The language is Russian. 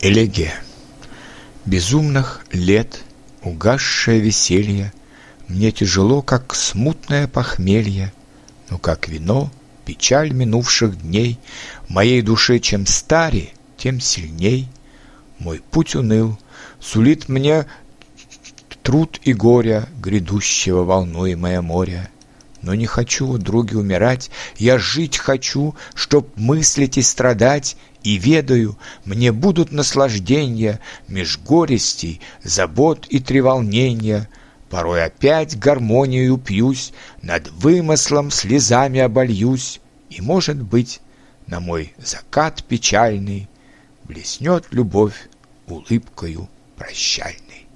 Элегия Безумных лет, угасшее веселье, Мне тяжело, как смутное похмелье, Но как вино, печаль минувших дней. Моей душе чем старе, тем сильней. Мой путь уныл, сулит мне труд и горя Грядущего волнуемое море. Но не хочу, други, умирать, я жить хочу, Чтоб мыслить и страдать, и ведаю, мне будут наслаждения Меж горестей, забот и треволнения. Порой опять гармонию пьюсь, Над вымыслом слезами обольюсь, И, может быть, на мой закат печальный Блеснет любовь улыбкою прощальной.